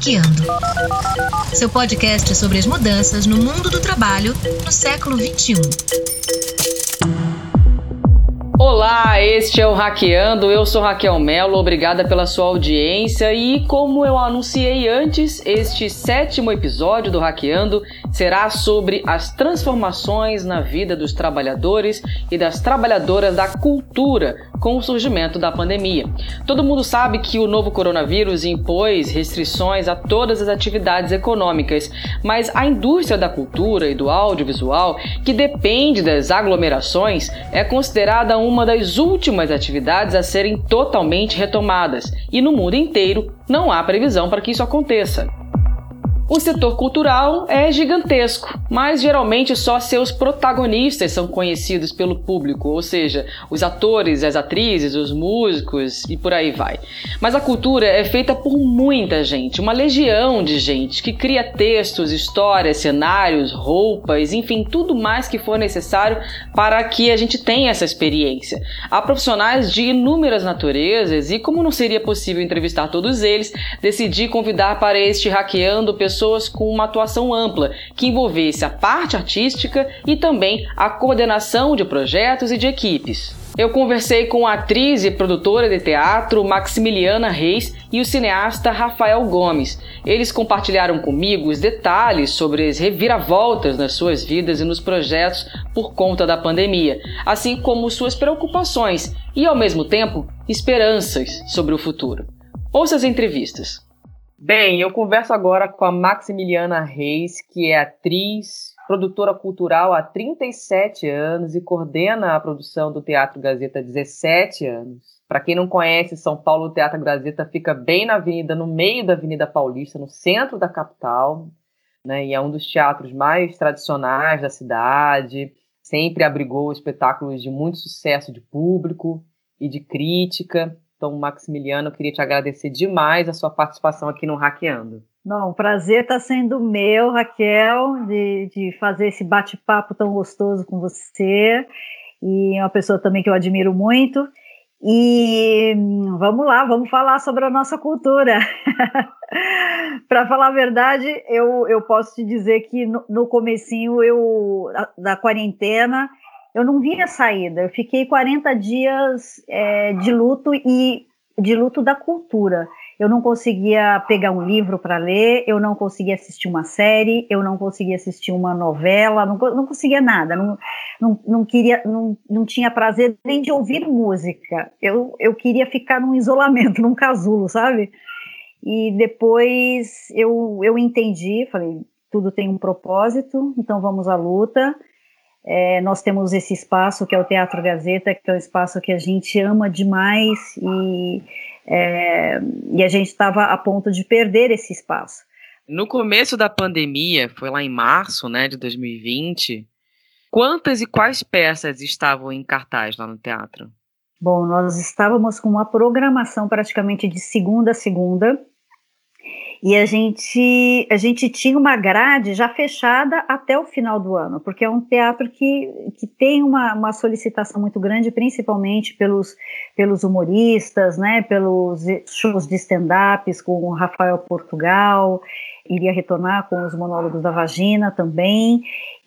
Hackeando. Seu podcast sobre as mudanças no mundo do trabalho no século XXI. Olá, este é o Hackeando. Eu sou Raquel Mello, obrigada pela sua audiência. E como eu anunciei antes, este sétimo episódio do Hackeando será sobre as transformações na vida dos trabalhadores e das trabalhadoras da cultura com o surgimento da pandemia. Todo mundo sabe que o novo coronavírus impôs restrições a todas as atividades econômicas, mas a indústria da cultura e do audiovisual, que depende das aglomerações, é considerada uma das últimas atividades a serem totalmente retomadas, e no mundo inteiro não há previsão para que isso aconteça. O setor cultural é gigantesco, mas geralmente só seus protagonistas são conhecidos pelo público, ou seja, os atores, as atrizes, os músicos e por aí vai. Mas a cultura é feita por muita gente, uma legião de gente que cria textos, histórias, cenários, roupas, enfim, tudo mais que for necessário para que a gente tenha essa experiência. Há profissionais de inúmeras naturezas e, como não seria possível entrevistar todos eles, decidi convidar para este Hackeando pessoas pessoas com uma atuação ampla, que envolvesse a parte artística e também a coordenação de projetos e de equipes. Eu conversei com a atriz e produtora de teatro Maximiliana Reis e o cineasta Rafael Gomes. Eles compartilharam comigo os detalhes sobre as reviravoltas nas suas vidas e nos projetos por conta da pandemia, assim como suas preocupações e, ao mesmo tempo, esperanças sobre o futuro. Ouça as entrevistas. Bem, eu converso agora com a Maximiliana Reis, que é atriz, produtora cultural há 37 anos e coordena a produção do Teatro Gazeta há 17 anos. Para quem não conhece, São Paulo, o Teatro Gazeta fica bem na avenida, no meio da Avenida Paulista, no centro da capital, né? E é um dos teatros mais tradicionais da cidade. Sempre abrigou espetáculos de muito sucesso de público e de crítica. Então, Maximiliano, queria te agradecer demais a sua participação aqui no Hackeando. O prazer está sendo meu, Raquel, de, de fazer esse bate-papo tão gostoso com você. E é uma pessoa também que eu admiro muito. E vamos lá, vamos falar sobre a nossa cultura. Para falar a verdade, eu, eu posso te dizer que no, no comecinho eu, da quarentena, eu não via saída. Eu fiquei 40 dias é, de luto e de luto da cultura. Eu não conseguia pegar um livro para ler, eu não conseguia assistir uma série, eu não conseguia assistir uma novela, não, não conseguia nada, não, não, não queria, não, não tinha prazer nem de ouvir música. Eu, eu queria ficar num isolamento, num casulo, sabe? E depois eu, eu entendi, falei, tudo tem um propósito, então vamos à luta. É, nós temos esse espaço que é o Teatro Gazeta, que é um espaço que a gente ama demais e, é, e a gente estava a ponto de perder esse espaço. No começo da pandemia, foi lá em março né, de 2020, quantas e quais peças estavam em cartaz lá no teatro? Bom, nós estávamos com uma programação praticamente de segunda a segunda, e a gente, a gente tinha uma grade já fechada até o final do ano, porque é um teatro que, que tem uma, uma solicitação muito grande, principalmente pelos, pelos humoristas, né, pelos shows de stand-ups com o Rafael Portugal, iria retornar com os monólogos da vagina também,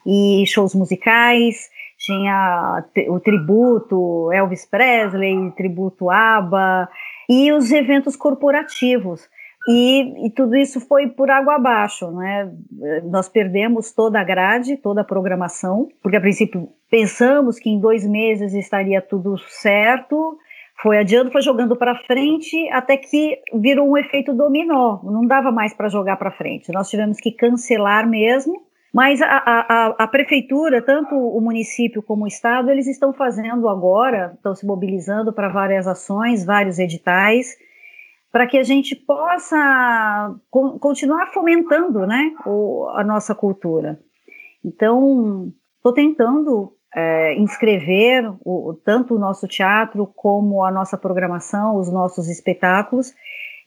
e shows musicais, tinha o tributo Elvis Presley, tributo ABBA, e os eventos corporativos. E, e, tudo isso foi por água abaixo, né? Nós perdemos toda a grade, toda a programação, porque a princípio pensamos que em dois meses estaria tudo certo, foi adiando, foi jogando para frente, até que virou um efeito dominó, não dava mais para jogar para frente. Nós tivemos que cancelar mesmo, mas a, a, a, prefeitura, tanto o município como o estado, eles estão fazendo agora, estão se mobilizando para várias ações, vários editais para que a gente possa continuar fomentando né, o, a nossa cultura. Então, estou tentando é, inscrever o, tanto o nosso teatro como a nossa programação, os nossos espetáculos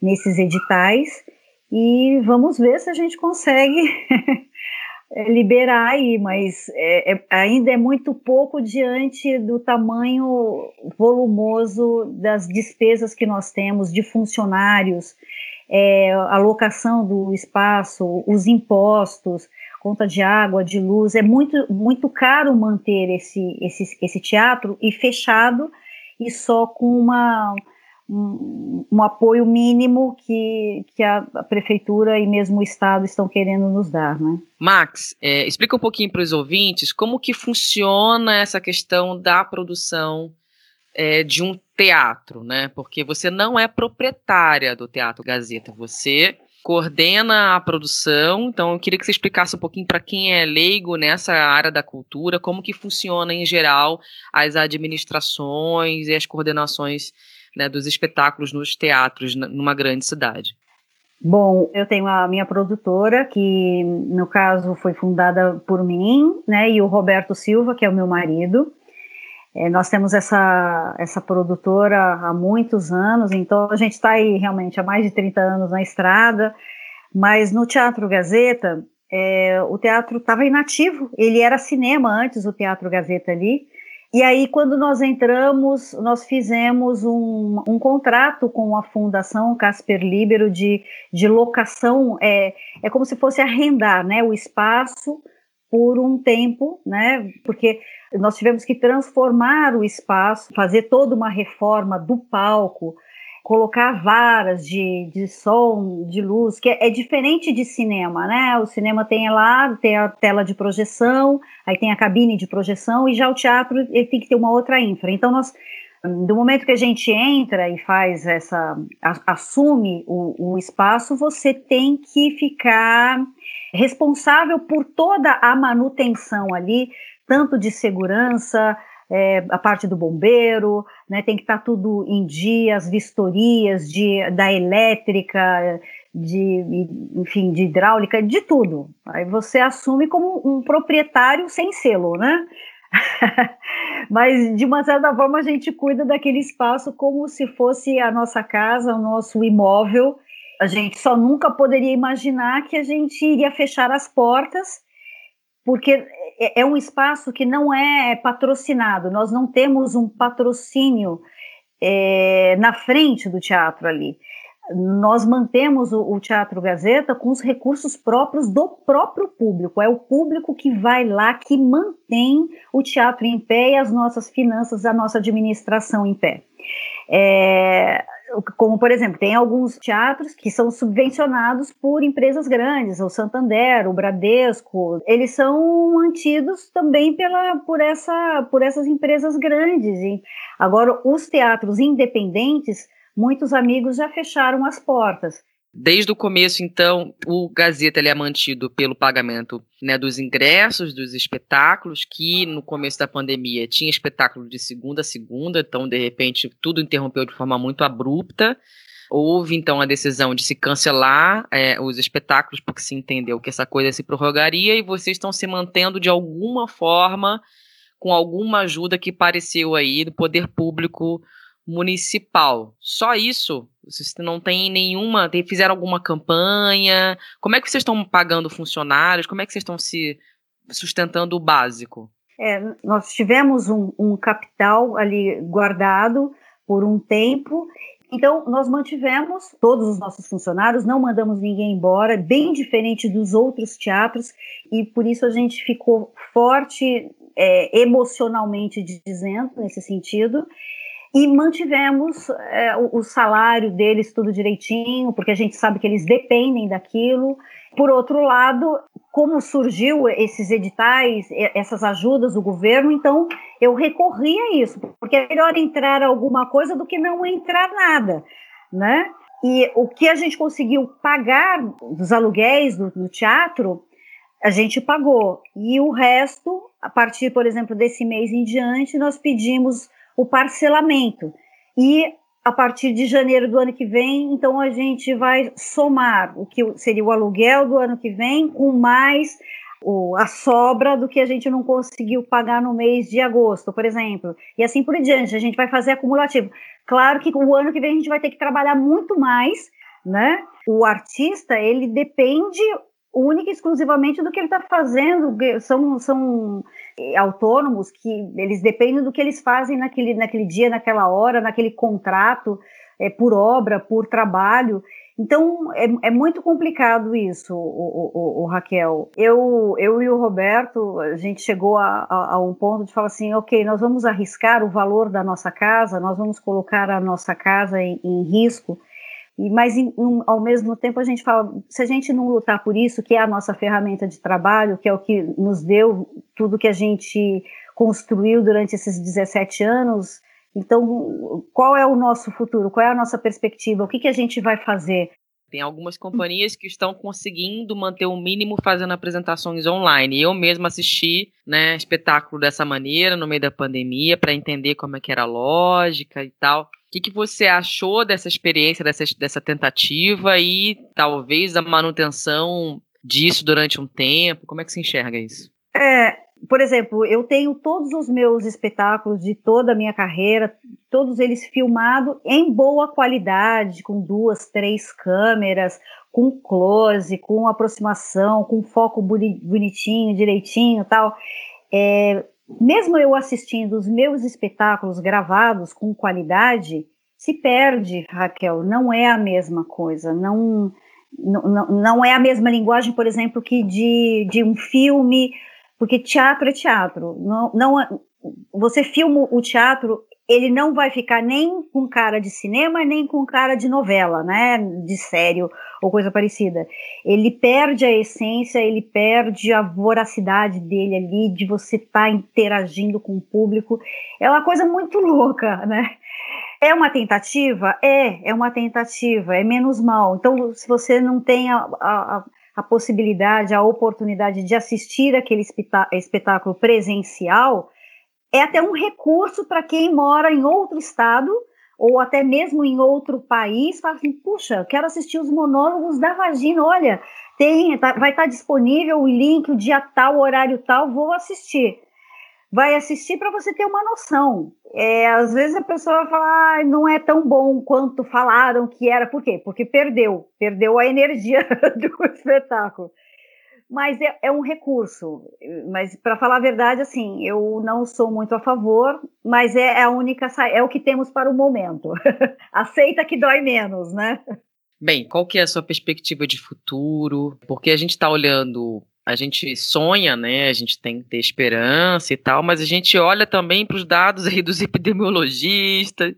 nesses editais e vamos ver se a gente consegue liberar aí, mas é, é, ainda é muito pouco diante do tamanho volumoso das despesas que nós temos de funcionários, é, a locação do espaço, os impostos, conta de água, de luz, é muito, muito caro manter esse, esse, esse teatro e fechado e só com uma, um, um apoio mínimo que, que a, prefeitura e mesmo o estado estão querendo nos dar, né? Max, é, explica um pouquinho para os ouvintes como que funciona essa questão da produção é, de um teatro, né? Porque você não é proprietária do Teatro Gazeta, você coordena a produção. Então, eu queria que você explicasse um pouquinho para quem é leigo nessa área da cultura, como que funciona em geral as administrações e as coordenações né, dos espetáculos nos teatros numa grande cidade. Bom, eu tenho a minha produtora, que no caso foi fundada por mim, né, e o Roberto Silva, que é o meu marido. É, nós temos essa, essa produtora há muitos anos, então a gente está aí realmente há mais de 30 anos na estrada, mas no Teatro Gazeta, é, o teatro estava inativo, ele era cinema antes, o Teatro Gazeta ali, e aí quando nós entramos, nós fizemos um, um contrato com a Fundação Casper Libero de, de locação, é, é como se fosse arrendar né, o espaço por um tempo, né? Porque nós tivemos que transformar o espaço, fazer toda uma reforma do palco, colocar varas de, de som, de luz, que é, é, diferente de cinema, né? O cinema tem lá, tem a tela de projeção, aí tem a cabine de projeção, e já o teatro ele tem que ter uma outra infra. Então nós do momento que a gente entra e faz essa, assume o, o, espaço, você tem que ficar responsável por toda a manutenção ali, tanto de segurança, é, a parte do bombeiro, né, tem que estar tá tudo em dia, as vistorias de, da elétrica, de, enfim, de hidráulica, de tudo. Aí você assume como um proprietário sem selo, né? Mas de uma certa forma a gente cuida daquele espaço como se fosse a nossa casa, o nosso imóvel. A gente só nunca poderia imaginar que a gente iria fechar as portas porque é, é um espaço que não é patrocinado, nós não temos um patrocínio é, na frente do teatro ali. Nós mantemos o, o, Teatro Gazeta com os recursos próprios do próprio público. É o público que vai lá, que mantém o teatro em pé e as nossas finanças, a nossa administração em pé. É, como por exemplo, tem alguns teatros que são subvencionados por empresas grandes, o Santander, o Bradesco, eles são mantidos também pela, por, essa, por essas empresas grandes. E agora, os teatros independentes, muitos amigos já fecharam as portas. Desde o começo, então, o Gazeta ele é mantido pelo pagamento né, dos ingressos dos espetáculos, que no começo da pandemia tinha espetáculo de segunda a segunda, então, de repente, tudo interrompeu de forma muito abrupta. Houve, então, a decisão de se cancelar é, os espetáculos, porque se entendeu que essa coisa se prorrogaria, e vocês estão se mantendo de alguma forma, com alguma ajuda que pareceu aí do poder público municipal. Só isso? Vocês não têm nenhuma. Fizeram alguma campanha? Como é que vocês estão pagando funcionários? Como é que vocês estão se sustentando o básico? É, nós tivemos um, um capital ali guardado por um tempo então, nós mantivemos todos os nossos funcionários, não mandamos ninguém embora, bem diferente dos outros teatros, e por isso a gente ficou forte é, emocionalmente dizendo, nesse sentido, e mantivemos é, o, o, salário deles tudo direitinho, porque a gente sabe que eles dependem daquilo. Por outro lado, como surgiu esses editais, essas ajudas do governo, então eu recorri a isso, porque é melhor entrar alguma coisa do que não entrar nada, né? E o que a gente conseguiu pagar dos aluguéis do, do teatro, a gente pagou. E o resto, a partir, por exemplo, desse mês em diante, nós pedimos o parcelamento. E a partir de janeiro do ano que vem, então a gente vai somar o que seria o aluguel do ano que vem com mais o, a sobra do que a gente não conseguiu pagar no mês de agosto, por exemplo. E assim por diante, a gente vai fazer acumulativo. Claro que o ano que vem a gente vai ter que trabalhar muito mais, né? O artista, ele depende única e exclusivamente do que ele está fazendo. São, são autônomos que eles dependem do que eles fazem naquele, naquele dia, naquela hora, naquele contrato, é, por obra, por trabalho. Então, é, é muito complicado isso, o, o, o, Raquel. Eu, eu e o Roberto, a gente chegou a, a, a, um ponto de falar assim, ok, nós vamos arriscar o valor da nossa casa, nós vamos colocar a nossa casa em, em risco, mas em, um, ao mesmo tempo a gente fala, se a gente não lutar por isso, que é a nossa ferramenta de trabalho, que é o que nos deu tudo que a gente construiu durante esses 17 anos, então, qual é o nosso futuro? Qual é a nossa perspectiva? O que, que a gente vai fazer? Tem algumas companhias que estão conseguindo manter o mínimo fazendo apresentações online. Eu mesmo assisti, né, espetáculo dessa maneira no meio da pandemia para entender como é que era a lógica e tal. Que, que você achou dessa experiência, dessa, dessa tentativa e talvez a manutenção disso durante um tempo? Como é que se enxerga isso? É, por exemplo, eu tenho todos os meus espetáculos de toda a minha carreira, todos eles filmados em boa qualidade, com duas, três câmeras, com close, com aproximação, com foco bonitinho, direitinho, tal. É, mesmo eu assistindo os meus espetáculos gravados com qualidade, se perde, Raquel. Não é a mesma coisa. Não, não, não é a mesma linguagem, por exemplo, que de, de um filme porque teatro é teatro. Não, não, é, você filma o teatro, ele não vai ficar nem com cara de cinema, nem com cara de novela, né? De sério ou coisa parecida. Ele perde a essência, ele perde a voracidade dele ali, de você estar tá interagindo com o público. É uma coisa muito louca, né? É uma tentativa? É, é uma tentativa, é menos mal. Então, se você não tem a, a, a possibilidade, a oportunidade de assistir aquele espetáculo presencial, é até um recurso para quem mora em outro estado ou até mesmo em outro país, fala assim, puxa, quero assistir os monólogos da vagina, olha, tem, tá, vai estar tá disponível o link, o dia tal, o horário tal, vou assistir vai assistir para você ter uma noção. É, às vezes a pessoa fala, ah, não é tão bom quanto falaram que era. Por quê? Porque perdeu, perdeu a energia do espetáculo. Mas é, é um recurso. Mas para falar a verdade, assim, eu não sou muito a favor, mas é a única, é o que temos para o momento. Aceita que dói menos, né? Bem, qual que é a sua perspectiva de futuro? Porque a gente está olhando a gente sonha, né? A gente tem que ter esperança e tal, mas a gente olha também para os dados aí dos epidemiologistas.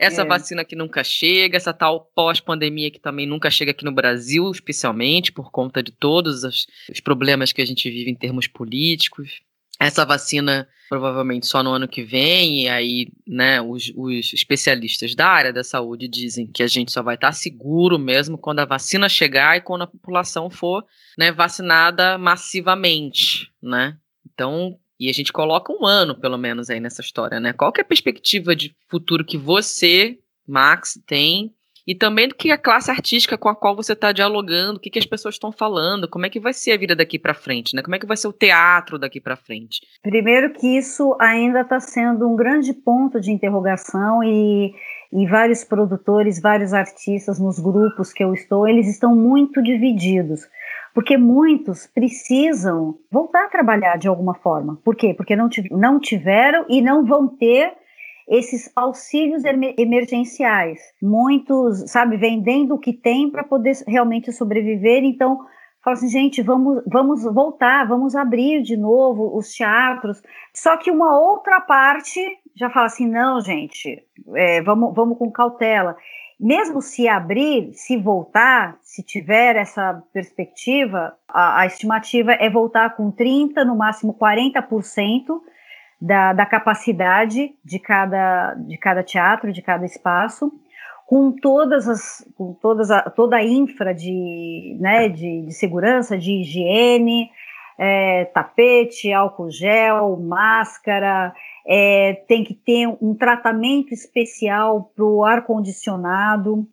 Essa é. vacina que nunca chega, essa tal pós-pandemia que também nunca chega aqui no Brasil, especialmente por conta de todos os, os problemas que a gente vive em termos políticos. Essa vacina provavelmente só no ano que vem, e aí, né, os, os, especialistas da área da saúde dizem que a gente só vai estar seguro mesmo quando a vacina chegar e quando a população for, né, vacinada massivamente, né? Então, e a gente coloca um ano, pelo menos, aí nessa história, né? Qual que é a perspectiva de futuro que você, Max, tem e também do que a classe artística com a qual você está dialogando, o que, que as pessoas estão falando, como é que vai ser a vida daqui para frente, né? Como é que vai ser o teatro daqui para frente? Primeiro que isso ainda está sendo um grande ponto de interrogação e, e vários produtores, vários artistas nos grupos que eu estou, eles estão muito divididos porque muitos precisam voltar a trabalhar de alguma forma. Por quê? Porque não, não tiveram e não vão ter esses auxílios emergenciais. Muitos, sabe, vendendo o que tem para poder realmente sobreviver. Então, fala assim, gente, vamos, vamos voltar, vamos abrir de novo os teatros. Só que uma outra parte já fala assim, não, gente, é, vamos, vamos com cautela. Mesmo se abrir, se voltar, se tiver essa perspectiva, a, a estimativa é voltar com 30%, no máximo 40% da, da capacidade de cada, de cada teatro, de cada espaço, com todas as, com todas a, toda a infra de, né, de, de segurança, de higiene, é, tapete, álcool gel, máscara, é, tem que ter um tratamento especial para o ar-condicionado.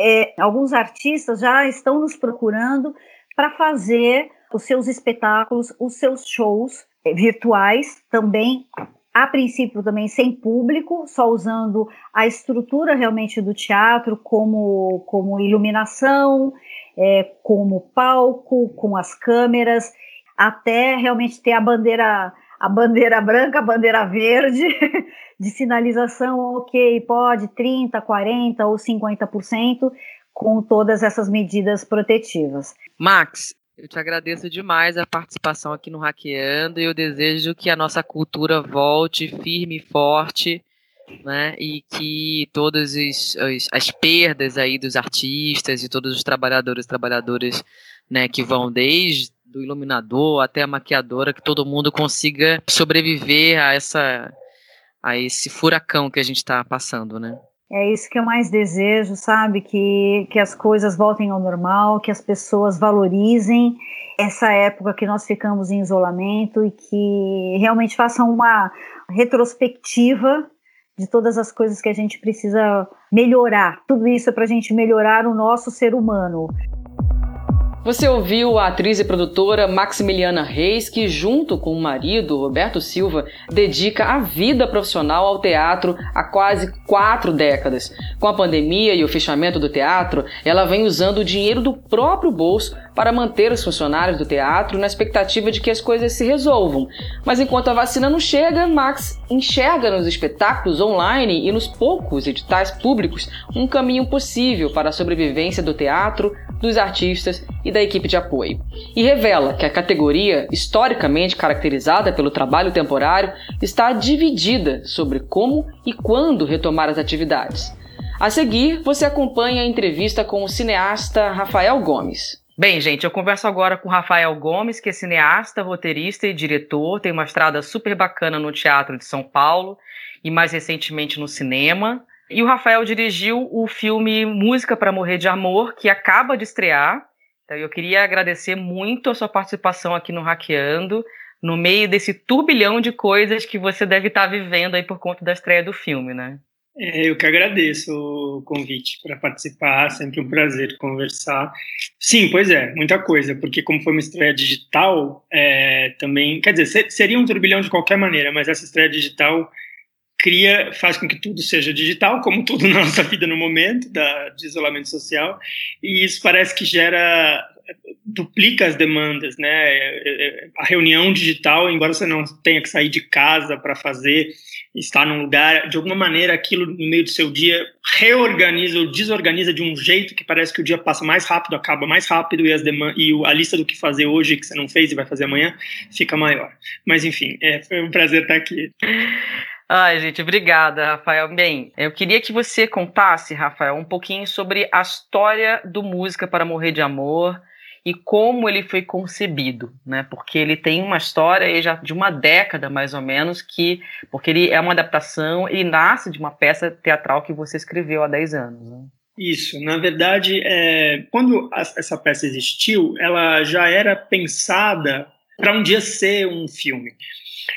É, alguns artistas já estão nos procurando para fazer os seus espetáculos, os seus shows é, virtuais também, a princípio também sem público, só usando a estrutura realmente do teatro como, como iluminação, é, como palco, com as câmeras, até realmente ter a bandeira a bandeira branca, a bandeira verde de sinalização, ok, pode 30, 40 ou 50%, com todas essas medidas protetivas. Max, eu te agradeço demais a participação aqui no Hackeando e eu desejo que a nossa cultura volte firme e forte, né? E que todas as, as, as perdas aí dos artistas e todos os trabalhadores e trabalhadoras, né, que vão desde do iluminador até a maquiadora, que todo mundo consiga sobreviver a essa a esse furacão que a gente está passando, né? É isso que eu mais desejo, sabe? Que, que as coisas voltem ao normal, que as pessoas valorizem essa época que nós ficamos em isolamento e que realmente façam uma retrospectiva de todas as coisas que a gente precisa melhorar. Tudo isso é para a gente melhorar o nosso ser humano. Você ouviu a atriz e produtora Maximiliana Reis, que, junto com o marido, Roberto Silva, dedica a vida profissional ao teatro há quase quatro décadas. Com a pandemia e o fechamento do teatro, ela vem usando o dinheiro do próprio bolso para manter os funcionários do teatro na expectativa de que as coisas se resolvam. Mas enquanto a vacina não chega, Max enxerga nos espetáculos online e nos poucos editais públicos um caminho possível para a sobrevivência do teatro, dos artistas e da equipe de apoio. E revela que a categoria, historicamente caracterizada pelo trabalho temporário, está dividida sobre como e quando retomar as atividades. A seguir, você acompanha a entrevista com o cineasta Rafael Gomes. Bem, gente, eu converso agora com Rafael Gomes, que é cineasta, roteirista e diretor, tem uma estrada super bacana no Teatro de São Paulo e mais recentemente no cinema. E o Rafael dirigiu o filme Música para Morrer de Amor, que acaba de estrear. Então eu queria agradecer muito a sua participação aqui no Hackeando, no meio desse turbilhão de coisas que você deve estar vivendo aí por conta da estreia do filme, né? É, eu que agradeço o convite para participar, sempre um prazer conversar. Sim, pois é, muita coisa, porque como foi uma estreia digital, é, também, quer dizer, seria um turbilhão de qualquer maneira, mas essa estreia digital cria, faz com que tudo seja digital, como tudo na nossa vida no momento da, de isolamento social, e isso parece que gera duplica as demandas, né? É, é, a reunião digital, embora você não tenha que sair de casa para fazer, estar num lugar, de alguma maneira aquilo no meio do seu dia reorganiza ou desorganiza de um jeito que parece que o dia passa mais rápido, acaba mais rápido e, as e a lista do que fazer hoje que você não fez e vai fazer amanhã fica maior. Mas enfim, é, foi um prazer estar aqui. Ai, gente, obrigada, Rafael. Bem, eu queria que você contasse, Rafael, um pouquinho sobre a história do Música para Morrer de Amor e como ele foi concebido, né? Porque ele tem uma história já de uma década mais ou menos que, porque ele é uma adaptação e nasce de uma peça teatral que você escreveu há 10 anos. Né? Isso, na verdade, é, quando a, essa peça existiu, ela já era pensada para um dia ser um filme.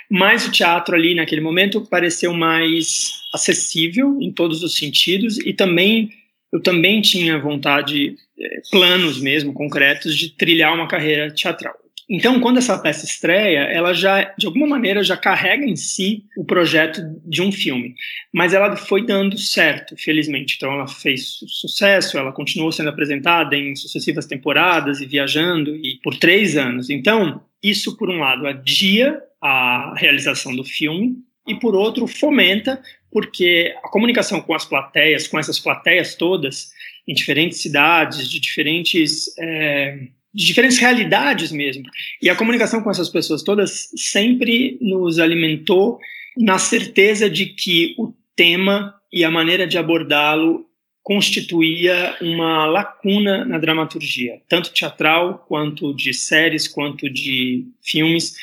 Mas o teatro ali naquele momento pareceu mais acessível em todos os sentidos e também eu também tinha vontade, é, planos mesmo, concretos, de trilhar uma carreira teatral. Então, quando essa peça estreia, ela já, de alguma maneira, já carrega em si o projeto de um filme. Mas ela foi dando certo, felizmente. Então, ela fez sucesso, ela continuou sendo apresentada em sucessivas temporadas e viajando e por três anos. Então, isso, por um lado, adia a realização do filme e, por outro, fomenta porque a comunicação com as plateias, com essas plateias todas, em diferentes cidades, de diferentes, é, de diferentes realidades mesmo, e a comunicação com essas pessoas todas sempre nos alimentou na certeza de que o tema e a maneira de abordá-lo constituía uma lacuna na dramaturgia, tanto teatral quanto de séries, quanto de filmes,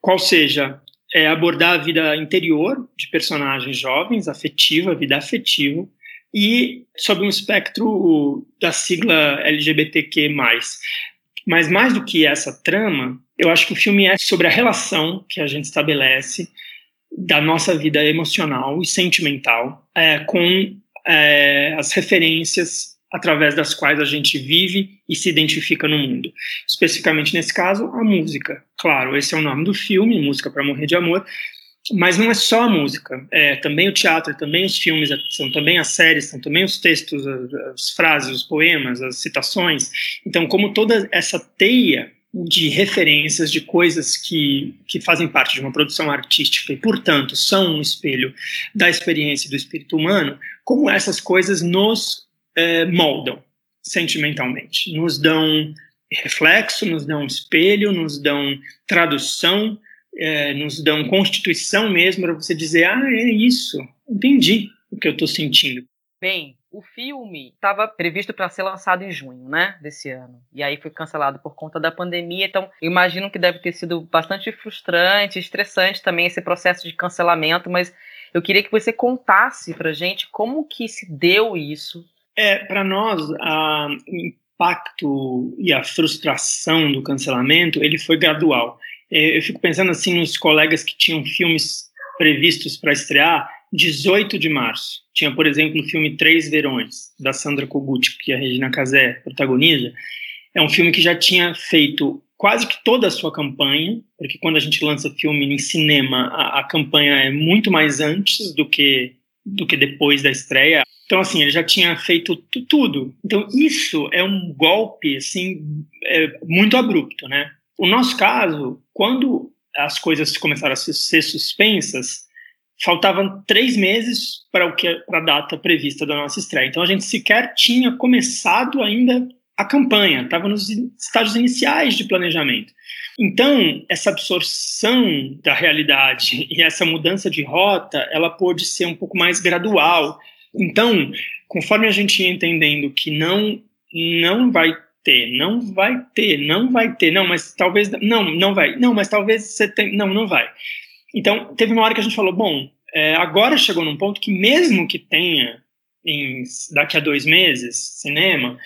qual seja é abordar a vida interior de personagens jovens, afetiva, vida afetiva, e sob um espectro da sigla LGBTQ+. Mas mais do que essa trama, eu acho que o filme é sobre a relação que a gente estabelece da nossa vida emocional e sentimental é, com é, as referências através das quais a gente vive e se identifica no mundo. Especificamente nesse caso, a música. Claro, esse é o nome do filme, Música para Morrer de Amor, mas não é só a música, é também o teatro, também os filmes, são também as séries, são também os textos, as, as frases, os poemas, as citações. Então, como toda essa teia de referências, de coisas que, que fazem parte de uma produção artística e, portanto, são um espelho da experiência do espírito humano, como essas coisas nos é, moldam, sentimentalmente, nos dão reflexo, nos dão espelho, nos dão tradução, é, nos dão constituição mesmo para você dizer, ah, é isso, entendi o que eu estou sentindo. Bem, o filme estava previsto para ser lançado em junho, né, desse ano. E aí foi cancelado por conta da pandemia. Então, imagino que deve ter sido bastante frustrante, estressante também esse processo de cancelamento, mas eu queria que você contasse pra gente como que se deu isso. É, para nós, a, o impacto e a frustração do cancelamento, ele foi gradual. É, eu fico pensando assim nos colegas que tinham filmes previstos para estrear 18 de março. Tinha, por exemplo, o filme Três Verões, da Sandra Kogut, que a Regina Casé protagoniza. É um filme que já tinha feito quase que toda a sua campanha, porque quando a gente lança filme em cinema, a, a campanha é muito mais antes do que, do que depois da estreia. Então, assim, ele já tinha feito tudo. Então, isso é um golpe, assim, é, muito abrupto, né? O nosso caso, quando as coisas começaram a ser suspensas, faltavam três meses para o que para a data prevista da nossa estreia. Então a gente sequer tinha começado ainda a campanha, estava nos estágios iniciais de planejamento. Então essa absorção da realidade e essa mudança de rota, ela pôde ser um pouco mais gradual. Então, conforme a gente ia entendendo que não não vai ter, não vai ter, não vai ter, não, mas talvez, não, não vai, não, mas talvez você tem, não, não vai. Então, teve uma hora que a gente falou, bom, é, agora chegou num ponto que mesmo que tenha em, daqui a dois meses cinema,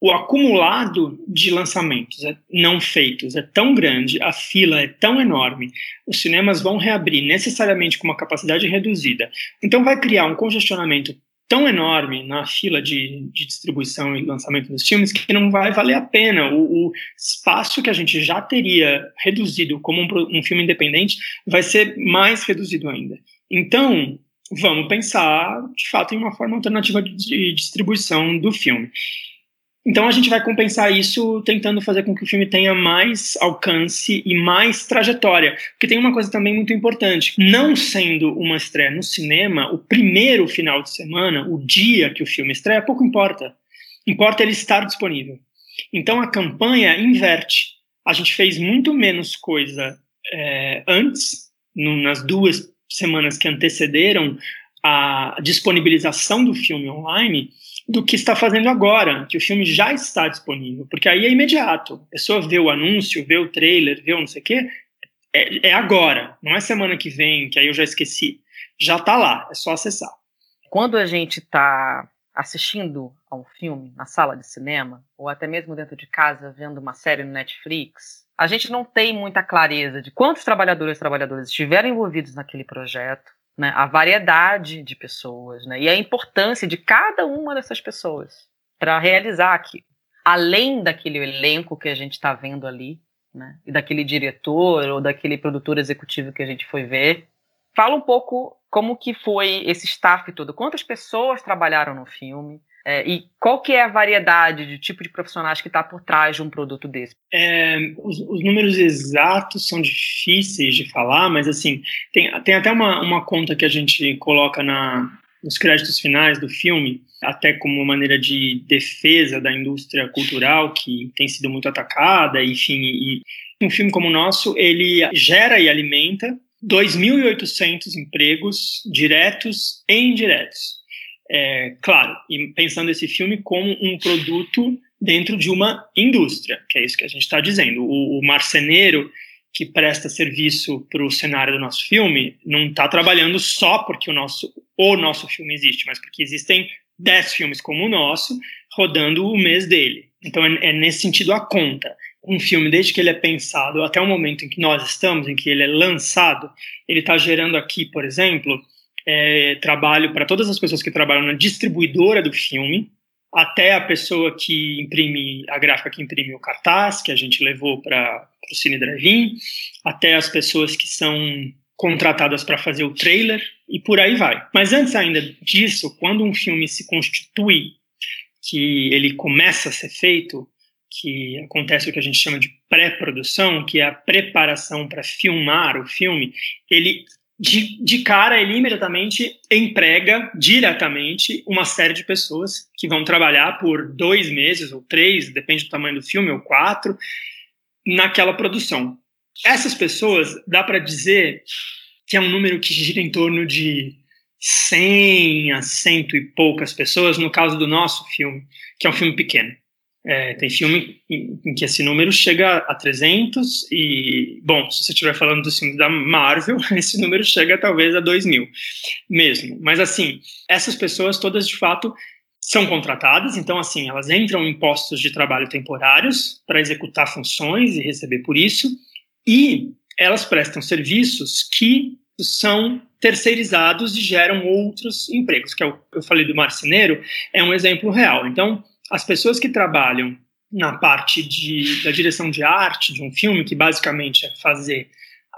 o acumulado de lançamentos é, não feitos é tão grande, a fila é tão enorme, os cinemas vão reabrir necessariamente com uma capacidade reduzida. Então vai criar um congestionamento tão enorme na fila de, de, distribuição e lançamento dos filmes que não vai valer a pena. O, o espaço que a gente já teria reduzido como um, um, filme independente vai ser mais reduzido ainda. Então, vamos pensar, de fato, em uma forma alternativa de, de distribuição do filme. Então a gente vai compensar isso tentando fazer com que o filme tenha mais alcance e mais trajetória. Porque tem uma coisa também muito importante: não sendo uma estreia no cinema, o primeiro final de semana, o dia que o filme estreia, pouco importa. Importa ele estar disponível. Então a campanha inverte. A gente fez muito menos coisa é, antes, no, nas duas semanas que antecederam a disponibilização do filme online do que está fazendo agora, que o filme já está disponível, porque aí é imediato. A pessoa vê o anúncio, vê o trailer, vê o não sei o quê, é, é agora, não é semana que vem, que aí eu já esqueci. Já está lá, é só acessar. Quando a gente está assistindo a um filme na sala de cinema, ou até mesmo dentro de casa vendo uma série no Netflix, a gente não tem muita clareza de quantos trabalhadores e trabalhadoras estiveram envolvidos naquele projeto, né, a variedade de pessoas né, e a importância de cada uma dessas pessoas para realizar aquilo. Além daquele elenco que a gente está vendo ali, né, e daquele diretor ou daquele produtor executivo que a gente foi ver, fala um pouco como que foi esse staff todo, quantas pessoas trabalharam no filme, é, e qual que é a variedade de tipo de profissionais que está por trás de um produto desse? É, os, os, números exatos são difíceis de falar, mas assim tem, tem até uma, uma conta que a gente coloca na, nos créditos finais do filme, até como maneira de defesa da indústria cultural que tem sido muito atacada, enfim, e um filme como o nosso, ele gera e alimenta 2.800 empregos diretos e indiretos. É, claro, e pensando esse filme como um produto dentro de uma indústria, que é isso que a gente está dizendo. O, o, marceneiro que presta serviço para o cenário do nosso filme não está trabalhando só porque o nosso, o nosso filme existe, mas porque existem dez filmes como o nosso rodando o mês dele. Então é, é nesse sentido a conta. Um filme, desde que ele é pensado até o momento em que nós estamos, em que ele é lançado, ele está gerando aqui, por exemplo, é, trabalho para todas as pessoas que trabalham na distribuidora do filme, até a pessoa que imprime, a gráfica que imprime o cartaz, que a gente levou para o Cine Drive-In, até as pessoas que são contratadas para fazer o trailer, e por aí vai. Mas antes ainda disso, quando um filme se constitui, que ele começa a ser feito, que acontece o que a gente chama de pré-produção, que é a preparação para filmar o filme, ele de, de cara, ele imediatamente emprega diretamente uma série de pessoas que vão trabalhar por dois meses ou três, depende do tamanho do filme, ou quatro, naquela produção. Essas pessoas, dá para dizer que é um número que gira em torno de 100 a cento e poucas pessoas, no caso do nosso filme, que é um filme pequeno. É, tem filme em, que esse número chega a 300 e, bom, se você estiver falando dos filmes da Marvel, esse número chega talvez a 2 mil mesmo. Mas, assim, essas pessoas todas, de fato, são contratadas, então, assim, elas entram em postos de trabalho temporários para executar funções e receber por isso, e elas prestam serviços que são terceirizados e geram outros empregos, que é o eu falei do marceneiro, é um exemplo real. Então, as pessoas que trabalham na parte de, da direção de arte de um filme, que basicamente é fazer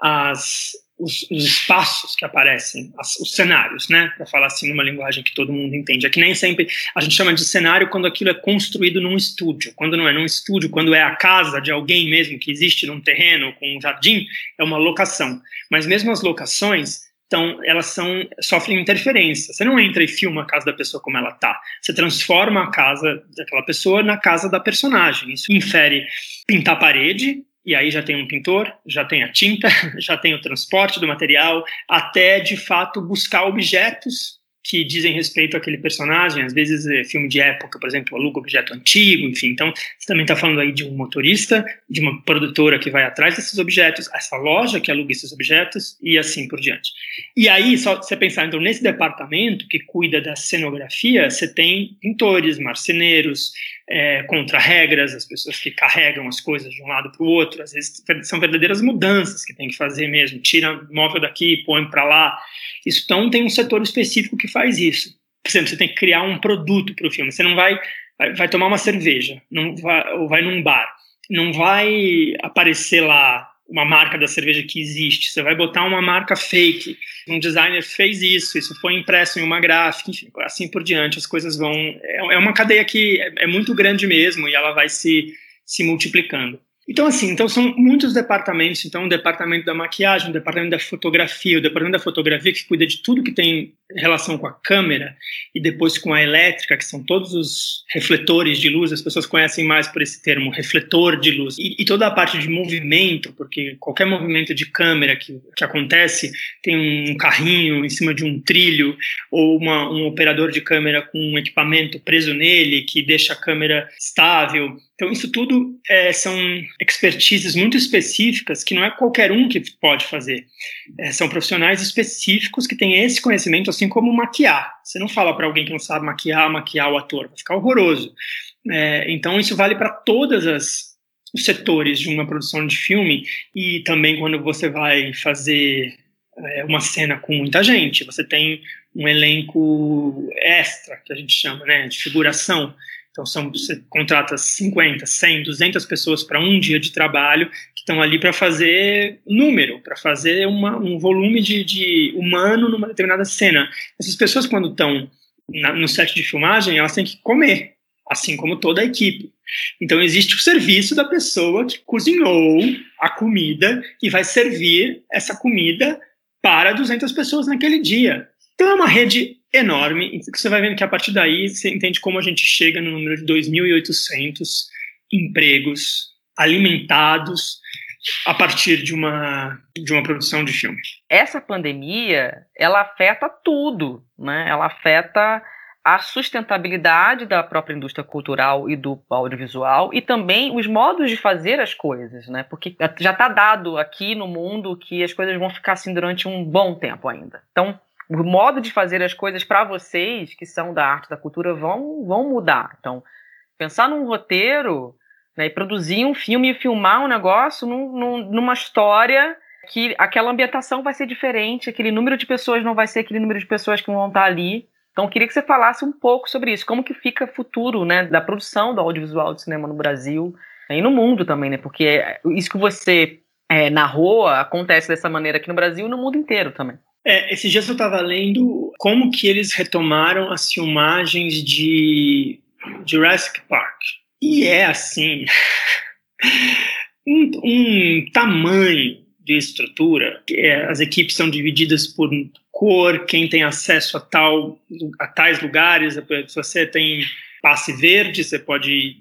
as, os, os espaços que aparecem, as, os cenários, né, para falar assim numa linguagem que todo mundo entende. É que nem sempre a gente chama de cenário quando aquilo é construído num estúdio. Quando não é num estúdio, quando é a casa de alguém mesmo que existe num terreno com um jardim, é uma locação. Mas mesmo as locações então, elas são, sofrem interferência. Você não entra e filma a casa da pessoa como ela tá. Você transforma a casa daquela pessoa na casa da personagem. Isso infere pintar a parede, e aí já tem um pintor, já tem a tinta, já tem o transporte do material, até de fato buscar objetos que dizem respeito àquele personagem, às vezes é filme de época, por exemplo, aluga objeto antigo, enfim. Então, você também está falando aí de um motorista, de uma produtora que vai atrás desses objetos, essa loja que aluga esses objetos e assim por diante. E aí, só você pensar, então, nesse departamento que cuida da cenografia, você tem pintores, marceneiros, é, contra regras, as pessoas que carregam as coisas de um lado para o outro, às vezes são verdadeiras mudanças que tem que fazer mesmo, tira móvel daqui, põe para lá. Isso então tem um setor específico que faz isso. Por exemplo, você tem que criar um produto para o filme. Você não vai, vai, vai tomar uma cerveja, não vai, ou vai num bar, não vai aparecer lá uma marca da cerveja que existe, você vai botar uma marca fake. Um designer fez isso, isso foi impresso em uma gráfica, enfim, assim por diante, as coisas vão. É, é uma cadeia que é, é muito grande mesmo e ela vai se, se multiplicando. Então, assim, então são muitos departamentos. Então, o departamento da maquiagem, o departamento da fotografia, o departamento da fotografia que cuida de tudo que tem relação com a câmera e depois com a elétrica, que são todos os refletores de luz. As pessoas conhecem mais por esse termo, refletor de luz. E, e toda a parte de movimento, porque qualquer movimento de câmera que, que acontece tem um carrinho em cima de um trilho ou uma, um operador de câmera com um equipamento preso nele que deixa a câmera estável. Então, isso tudo é, são expertises muito específicas que não é qualquer um que pode fazer. É, são profissionais específicos que têm esse conhecimento, assim como maquiar. Você não fala para alguém que não sabe maquiar, maquiar o ator, vai ficar horroroso. É, então, isso vale para todas as os setores de uma produção de filme e também quando você vai fazer é, uma cena com muita gente, você tem um elenco extra, que a gente chama, né, de figuração. Então, são, você contrata 50, 100, 200 pessoas para um dia de trabalho que estão ali para fazer número, para fazer uma, um volume de, de, humano numa determinada cena. Essas pessoas, quando estão no set de filmagem, elas têm que comer, assim como toda a equipe. Então, existe o serviço da pessoa que cozinhou a comida e vai servir essa comida para 200 pessoas naquele dia. Então, é uma rede enorme. Você vai vendo que a partir daí você entende como a gente chega no número de 2.800 empregos alimentados a partir de uma, de uma produção de filme. Essa pandemia, ela afeta tudo, né? Ela afeta a sustentabilidade da própria indústria cultural e do audiovisual e também os modos de fazer as coisas, né? Porque já está dado aqui no mundo que as coisas vão ficar assim durante um bom tempo ainda. Então, o modo de fazer as coisas para vocês, que são da arte da cultura, vão, vão mudar. Então, pensar num roteiro né, e produzir um filme e filmar um negócio num, num, numa história que aquela ambientação vai ser diferente, aquele número de pessoas não vai ser aquele número de pessoas que vão estar ali. Então, eu queria que você falasse um pouco sobre isso, como que fica o futuro né, da produção do audiovisual de cinema no Brasil né, e no mundo também, né? Porque isso que você é, narrou acontece dessa maneira aqui no Brasil e no mundo inteiro também. É, esses dias eu estava lendo como que eles retomaram as filmagens de Jurassic Park. E é assim, um, um tamanho de estrutura, é, as equipes são divididas por cor, quem tem acesso a, tal, a tais lugares, se você tem passe verde, você pode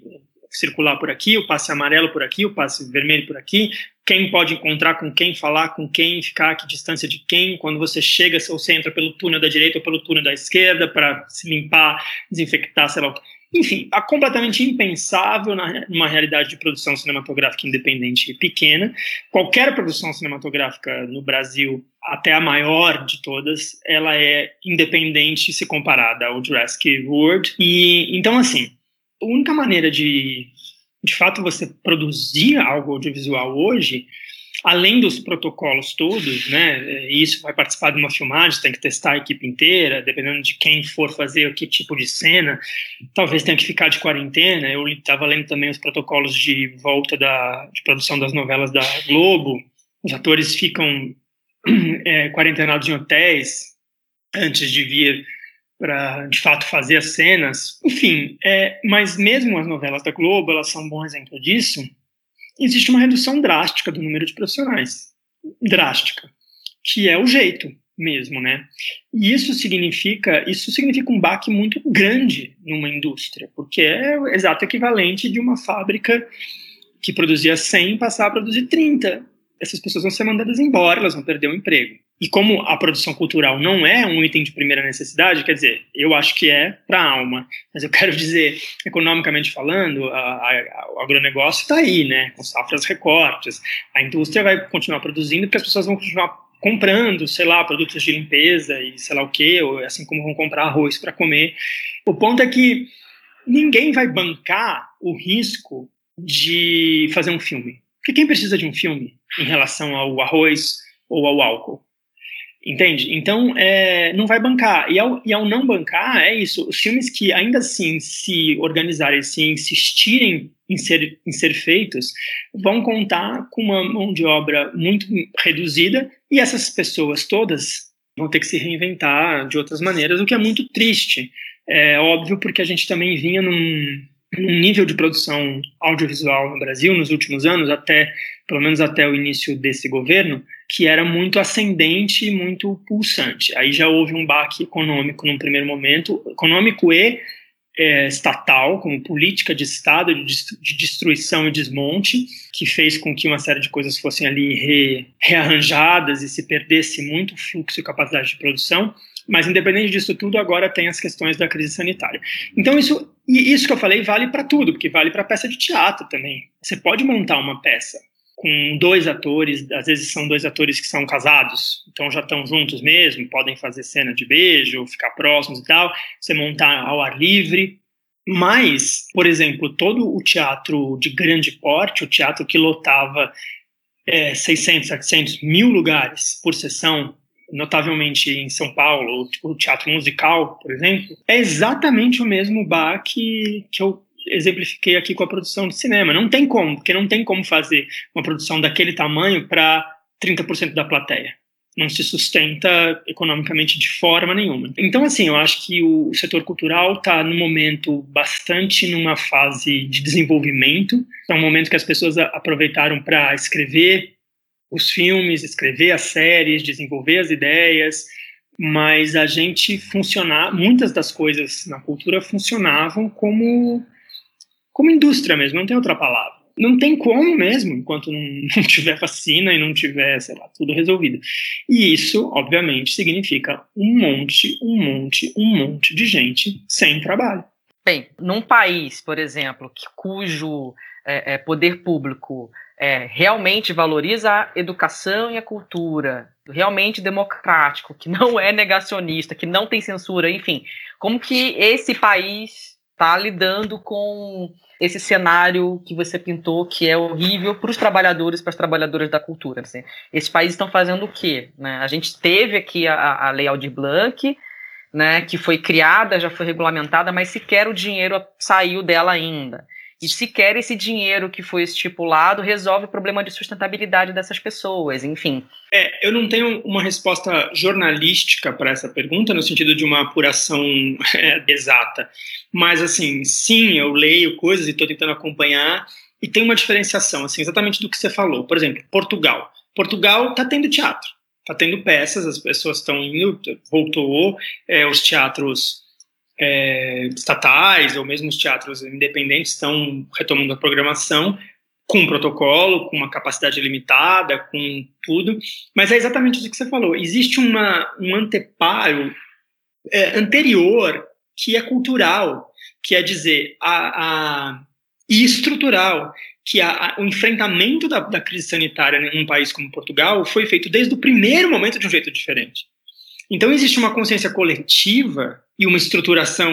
circular por aqui, o passe amarelo por aqui, o passe vermelho por aqui, quem pode encontrar com quem, falar com quem, ficar que distância de quem, quando você chega, se você entra pelo túnel da direita ou pelo túnel da esquerda para se limpar, desinfectar, sei lá o que. Enfim, é completamente impensável numa realidade de produção cinematográfica independente e pequena. Qualquer produção cinematográfica no Brasil, até a maior de todas, ela é independente se comparada ao Jurassic World. E então, assim, a única maneira de, de fato, você produzir algo audiovisual hoje, além dos protocolos todos, né? Isso vai participar de uma filmagem, tem que testar a equipe inteira, dependendo de quem for fazer que tipo de cena, talvez tenha que ficar de quarentena. Eu estava lendo também os protocolos de volta da de produção das novelas da Globo. Os atores ficam é, quarentenados em hotéis antes de vir para de fato fazer as cenas. Enfim, é, mas mesmo as novelas da Globo, elas são um bom exemplo disso. Existe uma redução drástica do número de profissionais, drástica, que é o jeito mesmo, né? E isso significa, isso significa um baque muito grande numa indústria, porque é o exato equivalente de uma fábrica que produzia 100 passar a produzir 30. Essas pessoas vão ser mandadas embora, elas vão perder o emprego. E como a produção cultural não é um item de primeira necessidade, quer dizer, eu acho que é para a alma, mas eu quero dizer, economicamente falando, a, a, o agronegócio está aí, né, com safras recortes, a indústria vai continuar produzindo porque as pessoas vão continuar comprando, sei lá, produtos de limpeza e sei lá o que, assim como vão comprar arroz para comer. O ponto é que ninguém vai bancar o risco de fazer um filme. Porque quem precisa de um filme em relação ao arroz ou ao álcool? Entende? Então, é, não vai bancar. E ao, e ao não bancar, é isso. Os filmes que ainda assim se organizarem, se insistirem em ser, em ser feitos, vão contar com uma mão de obra muito reduzida e essas pessoas todas vão ter que se reinventar de outras maneiras, o que é muito triste. É óbvio porque a gente também vinha num, num nível de produção audiovisual no Brasil nos últimos anos, até pelo menos até o início desse governo, que era muito ascendente e muito pulsante. Aí já houve um baque econômico num primeiro momento, econômico e é, estatal, como política de Estado de, de, destruição e desmonte, que fez com que uma série de coisas fossem ali re, rearranjadas e se perdesse muito fluxo e capacidade de produção. Mas, independente disso tudo, agora tem as questões da crise sanitária. Então, isso, e isso que eu falei vale para tudo, porque vale para peça de teatro também. Você pode montar uma peça com dois atores, às vezes são dois atores que são casados, então já estão juntos mesmo, podem fazer cena de beijo, ficar próximos e tal, você montar ao ar livre. Mas, por exemplo, todo o teatro de grande porte, o teatro que lotava é, 600, 700 mil lugares por sessão, notavelmente em São Paulo, o teatro musical, por exemplo, é exatamente o mesmo bar que, que eu exemplifiquei aqui com a produção de cinema. Não tem como, porque não tem como fazer uma produção daquele tamanho para 30% da plateia. Não se sustenta economicamente de forma nenhuma. Então, assim, eu acho que o setor cultural está no momento bastante numa fase de desenvolvimento. É um momento que as pessoas aproveitaram para escrever os filmes, escrever as séries, desenvolver as ideias, mas a gente funcionar, muitas das coisas na cultura funcionavam como como indústria mesmo, não tem outra palavra. Não tem como mesmo, enquanto não, não tiver vacina e não tiver, sei lá, tudo resolvido. E isso, obviamente, significa um monte, um monte, um monte de gente sem trabalho. Bem, num país, por exemplo, que, cujo é, é, poder público é, realmente valoriza a educação e a cultura, realmente democrático, que não é negacionista, que não tem censura, enfim, como que esse país está lidando com esse cenário que você pintou que é horrível para os trabalhadores, para as trabalhadoras da cultura. Assim. Esses países estão fazendo o quê? Né? A gente teve aqui a, a Lei Aldir Blanc, né, que foi criada, já foi regulamentada, mas sequer o dinheiro saiu dela ainda. E sequer esse dinheiro que foi estipulado resolve o problema de sustentabilidade dessas pessoas, enfim. É, eu não tenho uma resposta jornalística para essa pergunta, no sentido de uma apuração é, exata. Mas, assim, sim, eu leio coisas e estou tentando acompanhar, e tem uma diferenciação, assim, exatamente do que você falou. Por exemplo, Portugal. Portugal está tendo teatro, está tendo peças, as pessoas estão indo, voltou, é, os teatros é, estatais ou mesmo os teatros independentes estão retomando a programação com um protocolo, com uma capacidade limitada, com tudo, mas é exatamente isso que você falou. Existe uma, um anteparo é, anterior que é cultural, que é dizer, a, a e estrutural, que a, a, o enfrentamento da, da crise sanitária em um país como Portugal foi feito desde o primeiro momento de um jeito diferente. Então existe uma consciência coletiva e uma estruturação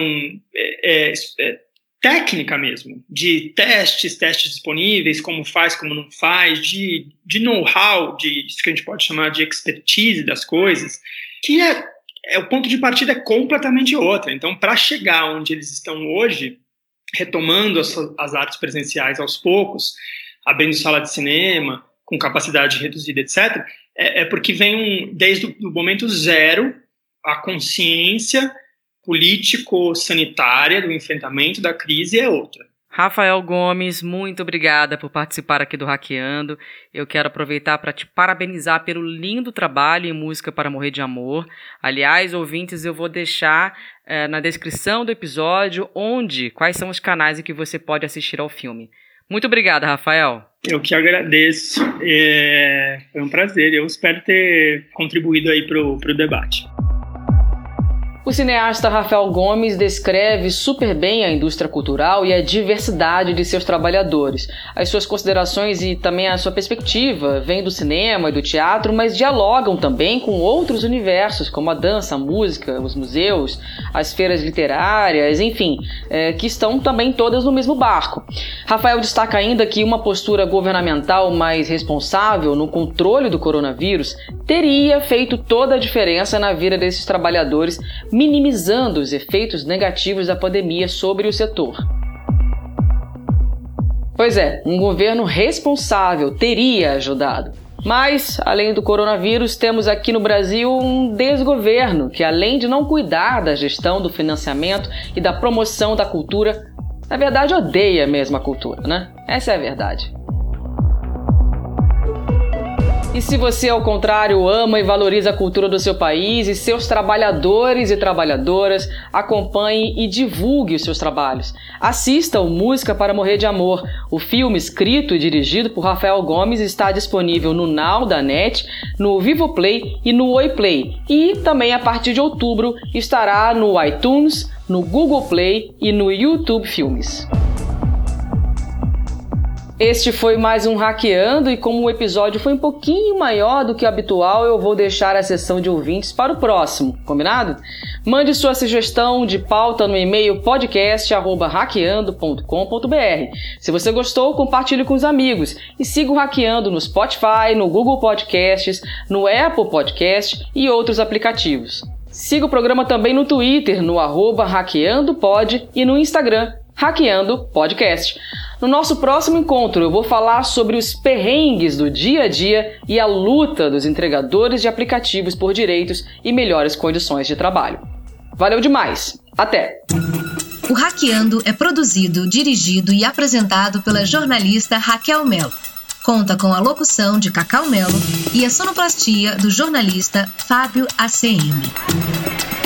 é, é, é, técnica mesmo, de testes, testes disponíveis, como faz, como não faz, de, de know-how, de isso que a gente pode chamar de expertise das coisas, que é, é o ponto de partida é completamente outro. Então, para chegar onde eles estão hoje, retomando as, as artes presenciais aos poucos, abrindo sala de cinema, com capacidade reduzida, etc., é, é porque vem um, desde o momento zero a consciência político-sanitária do enfrentamento da crise é outra. Rafael Gomes, muito obrigada por participar aqui do Hackeando. Eu quero aproveitar para te parabenizar pelo lindo trabalho em Música para Morrer de Amor. Aliás, ouvintes, eu vou deixar é, na descrição do episódio onde, quais são os canais em que você pode assistir ao filme. Muito obrigada, Rafael. Eu que agradeço. É, foi um prazer. Eu espero ter contribuído aí para o debate. O cineasta Rafael Gomes descreve super bem a indústria cultural e a diversidade de seus trabalhadores. As suas considerações e também a sua perspectiva vêm do cinema e do teatro, mas dialogam também com outros universos, como a dança, a música, os museus, as feiras literárias, enfim, é, que estão também todas no mesmo barco. Rafael destaca ainda que uma postura governamental mais responsável no controle do coronavírus teria feito toda a diferença na vida desses trabalhadores minimizando os efeitos negativos da pandemia sobre o setor. Pois é, um governo responsável teria ajudado. Mas, além do coronavírus, temos aqui no Brasil um desgoverno que, além de não cuidar da gestão do financiamento e da promoção da cultura, na verdade odeia mesmo a cultura, né? Essa é a verdade. E se você, ao contrário, ama e valoriza a cultura do seu país e seus trabalhadores e trabalhadoras, acompanhe e divulgue os seus trabalhos. Assista o Música para Morrer de Amor. O filme, escrito e dirigido por Rafael Gomes, está disponível no Now da NET, no Vivo Play e no Oi Play. E também a partir de outubro estará no iTunes, no Google Play e no YouTube Filmes. Este foi mais um Hackeando e como o episódio foi um pouquinho maior do que o habitual, eu vou deixar a sessão de ouvintes para o próximo, combinado? Mande sua sugestão de pauta no e-mail podcast@hackeando.com.br. Se você gostou, compartilhe com os amigos e siga o Hackeando no Spotify, no Google Podcasts, no Apple Podcast e outros aplicativos. Siga o programa também no Twitter, no arroba hackeandopod e no Instagram, Hackeando Podcast. No nosso próximo encontro, eu vou falar sobre os perrengues do dia a dia e a luta dos entregadores de aplicativos por direitos e melhores condições de trabalho. Valeu demais! Até! O Hackeando é produzido, dirigido e apresentado pela jornalista Raquel Melo. Conta com a locução de Cacau Melo e a sonoplastia do jornalista Fábio ACM.